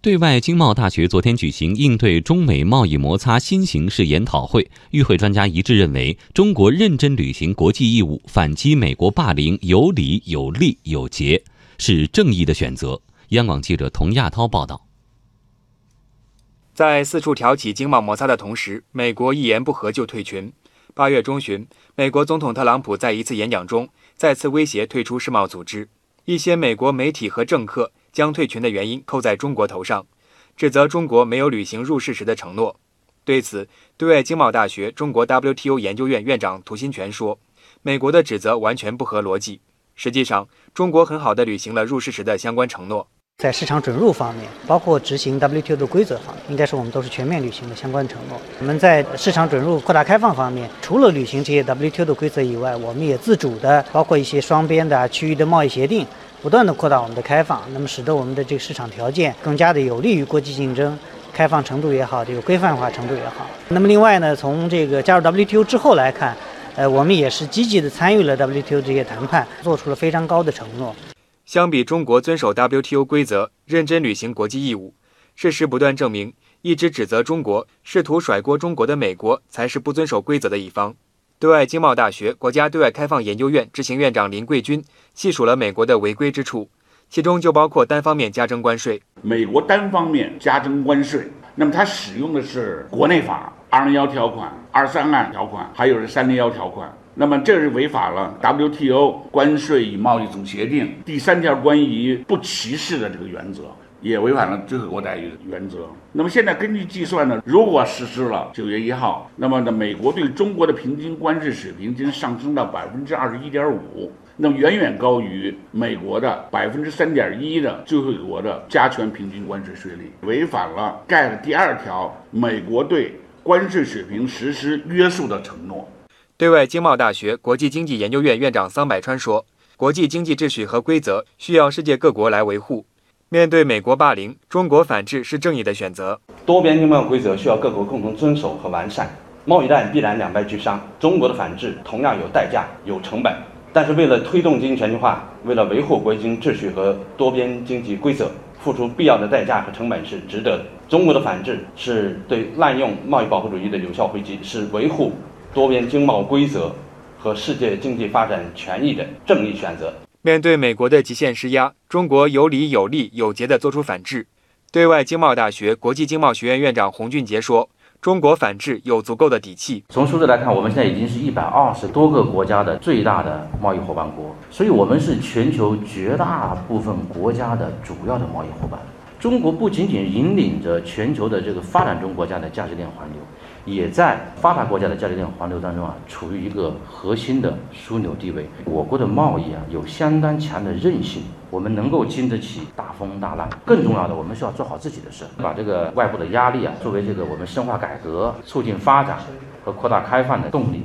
对外经贸大学昨天举行应对中美贸易摩擦新形势研讨会，与会专家一致认为，中国认真履行国际义务，反击美国霸凌，有理有利有节，是正义的选择。央广记者童亚涛报道。在四处挑起经贸摩擦的同时，美国一言不合就退群。八月中旬，美国总统特朗普在一次演讲中再次威胁退出世贸组织，一些美国媒体和政客。将退群的原因扣在中国头上，指责中国没有履行入世时的承诺。对此，对外经贸大学中国 WTO 研究院院长涂新全说：“美国的指责完全不合逻辑。实际上，中国很好的履行了入世时的相关承诺。在市场准入方面，包括执行 WTO 的规则方面，应该是我们都是全面履行了相关承诺。我们在市场准入扩大开放方面，除了履行这些 WTO 的规则以外，我们也自主的，包括一些双边的区域的贸易协定。”不断的扩大我们的开放，那么使得我们的这个市场条件更加的有利于国际竞争，开放程度也好，这个规范化程度也好。那么另外呢，从这个加入 WTO 之后来看，呃，我们也是积极的参与了 WTO 这些谈判，做出了非常高的承诺。相比中国遵守 WTO 规则，认真履行国际义务，事实不断证明，一直指责中国、试图甩锅中国的美国才是不遵守规则的一方。对外经贸大学国家对外开放研究院执行院长林桂军细数了美国的违规之处，其中就包括单方面加征关税。美国单方面加征关税，那么它使用的是国内法二零幺条款、二三案条款，还有是三零幺条款，那么这是违反了 WTO 关税与贸易总协定第三条关于不歧视的这个原则。也违反了最惠国待遇原则。那么现在根据计算呢，如果实施了九月一号，那么呢，美国对中国的平均关税水平将上升到百分之二十一点五，那么远远高于美国的百分之三点一的最惠国的加权平均关税税率，违反了盖的第二条美国对关税水平实施约束的承诺。对外经贸大学国际经济研究院院长桑百川说：“国际经济秩序和规则需要世界各国来维护。”面对美国霸凌，中国反制是正义的选择。多边经贸规则需要各国共同遵守和完善，贸易战必然两败俱伤。中国的反制同样有代价、有成本，但是为了推动经济全球化，为了维护国际经济秩序和多边经济规则，付出必要的代价和成本是值得的。中国的反制是对滥用贸易保护主义的有效回击，是维护多边经贸规则和世界经济发展权益的正义选择。面对美国的极限施压，中国有理有利有节地做出反制。对外经贸大学国际经贸学院院长洪俊杰说：“中国反制有足够的底气。从数字来看，我们现在已经是一百二十多个国家的最大的贸易伙伴国，所以我们是全球绝大部分国家的主要的贸易伙伴。中国不仅仅引领着全球的这个发展中国家的价值链环流。”也在发达国家的价值链环流当中啊，处于一个核心的枢纽地位。我国的贸易啊，有相当强的韧性，我们能够经得起大风大浪。更重要的，我们需要做好自己的事，把这个外部的压力啊，作为这个我们深化改革、促进发展和扩大开放的动力。